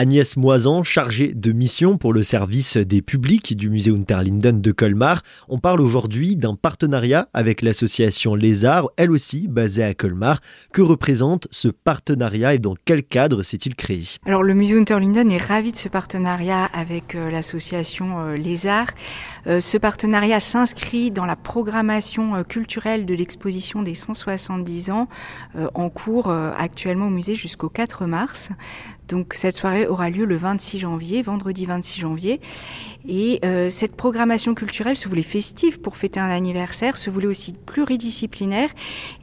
Agnès Moisan, chargée de mission pour le service des publics du musée Unterlinden de Colmar. On parle aujourd'hui d'un partenariat avec l'association Les Arts, elle aussi basée à Colmar. Que représente ce partenariat et dans quel cadre s'est-il créé? Alors le musée Unterlinden est ravi de ce partenariat avec euh, l'association euh, Les Arts. Euh, ce partenariat s'inscrit dans la programmation culturelle de l'exposition des 170 ans en cours actuellement au musée jusqu'au 4 mars. Donc cette soirée aura lieu le 26 janvier, vendredi 26 janvier. Et euh, cette programmation culturelle se voulait festive pour fêter un anniversaire, se voulait aussi pluridisciplinaire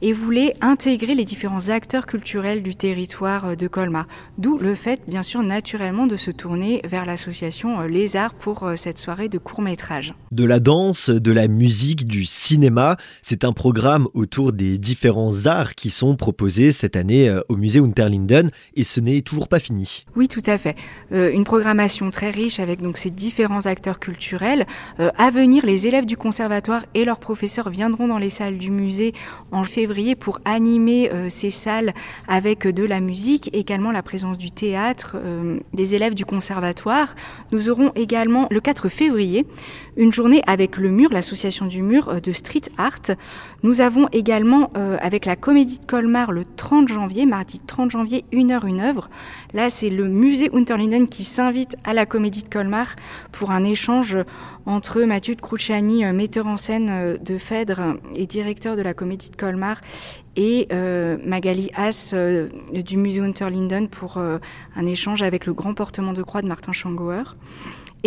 et voulait intégrer les différents acteurs culturels du territoire euh, de Colmar. D'où le fait, bien sûr, naturellement de se tourner vers l'association euh, Les Arts pour cette soirée de court métrage. De la danse, de la musique, du cinéma, c'est un programme autour des différents arts qui sont proposés cette année au musée Unterlinden et ce n'est toujours pas fini. Oui, tout à fait. Euh, une programmation très riche avec donc ces différents acteurs culturels. Euh, à venir, les élèves du conservatoire et leurs professeurs viendront dans les salles du musée en février pour animer euh, ces salles avec de la musique, également la présence du théâtre, des élèves du conservatoire. Nous aurons également le 4 février une journée avec le Mur, l'association du Mur de street art. Nous avons également avec la Comédie de Colmar le 30 janvier, mardi 30 janvier, une heure une œuvre. Là, c'est le musée Unterlinden qui s'invite à la Comédie de Colmar pour un échange entre Mathieu de Cruciani, euh, metteur en scène euh, de Phèdre et directeur de la Comédie de Colmar, et euh, Magali Haas du musée Unterlinden pour un échange avec le grand portement de croix de Martin Schongauer.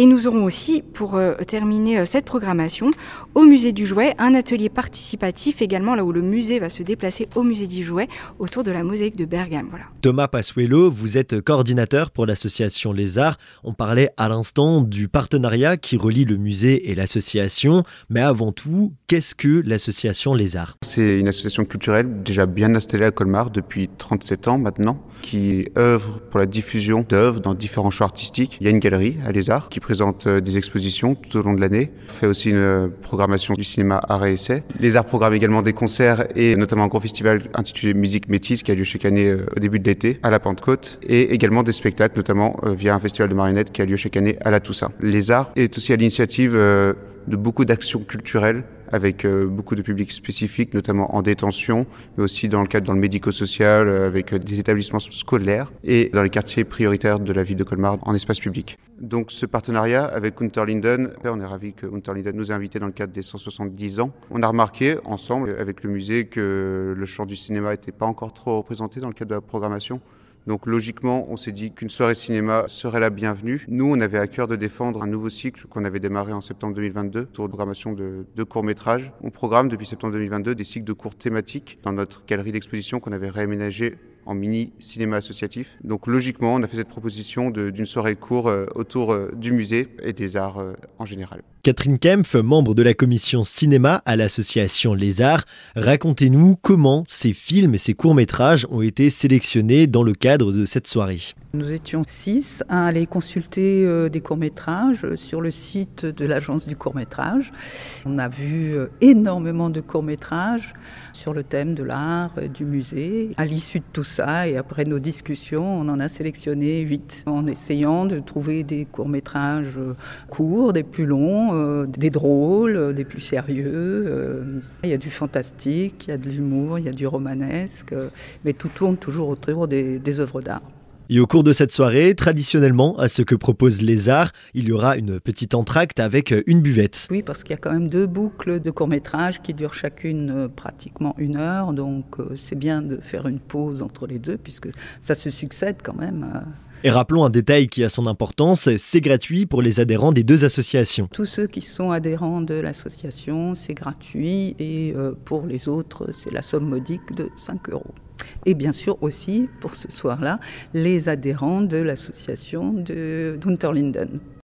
Et nous aurons aussi, pour euh, terminer euh, cette programmation, au musée du jouet, un atelier participatif également, là où le musée va se déplacer au musée du jouet, autour de la mosaïque de Bergame. Voilà. Thomas Passuelo, vous êtes coordinateur pour l'association Les Arts. On parlait à l'instant du partenariat qui relie le musée et l'association, mais avant tout, qu'est-ce que l'association Les Arts? C'est une association culturelle déjà bien installée à Colmar depuis 37 ans maintenant, qui œuvre pour la diffusion d'œuvres dans différents champs artistiques. Il y a une galerie à Les Arts qui présente euh, des expositions tout au long de l'année. fait aussi une euh, programmation du cinéma art et essai. Les arts programment également des concerts et notamment un gros festival intitulé Musique Métisse qui a lieu chaque année euh, au début de l'été à la Pentecôte et également des spectacles notamment via un festival de marionnettes qui a lieu chaque année à la Toussaint. Les arts est aussi à l'initiative de beaucoup d'actions culturelles avec euh, beaucoup de publics spécifiques, notamment en détention, mais aussi dans le cadre dans le médico-social, euh, avec euh, des établissements scolaires et dans les quartiers prioritaires de la ville de Colmar en espace public. Donc ce partenariat avec Unterlinden, on est ravi que Unterlinden nous ait invités dans le cadre des 170 ans. On a remarqué ensemble avec le musée que le champ du cinéma n'était pas encore trop représenté dans le cadre de la programmation. Donc logiquement, on s'est dit qu'une soirée cinéma serait la bienvenue. Nous, on avait à cœur de défendre un nouveau cycle qu'on avait démarré en septembre 2022 autour de programmation de, courts-métrages. On programme depuis septembre 2022 des cycles de cours thématiques dans notre galerie d'exposition qu'on avait réaménagée en mini cinéma associatif. Donc logiquement, on a fait cette proposition d'une soirée court euh, autour euh, du musée et des arts euh, en général. Catherine Kempf, membre de la commission cinéma à l'association Les Arts, racontez-nous comment ces films et ces courts-métrages ont été sélectionnés dans le cadre de cette soirée. Nous étions six à aller consulter des courts-métrages sur le site de l'agence du court-métrage. On a vu énormément de courts-métrages sur le thème de l'art, du musée. À l'issue de tout ça, et après nos discussions, on en a sélectionné huit en essayant de trouver des courts-métrages euh, courts, des plus longs, euh, des drôles, euh, des plus sérieux. Il y a du fantastique, il y a de l'humour, il y a du romanesque, mais tout tourne toujours autour des, des œuvres d'art. Et au cours de cette soirée, traditionnellement, à ce que proposent les arts, il y aura une petite entracte avec une buvette. Oui, parce qu'il y a quand même deux boucles de courts-métrages qui durent chacune euh, pratiquement une heure. Donc euh, c'est bien de faire une pause entre les deux, puisque ça se succède quand même. Euh. Et rappelons un détail qui a son importance, c'est gratuit pour les adhérents des deux associations. Tous ceux qui sont adhérents de l'association, c'est gratuit et pour les autres, c'est la somme modique de 5 euros et bien sûr aussi pour ce soir-là les adhérents de l'association de d'Unterlinden.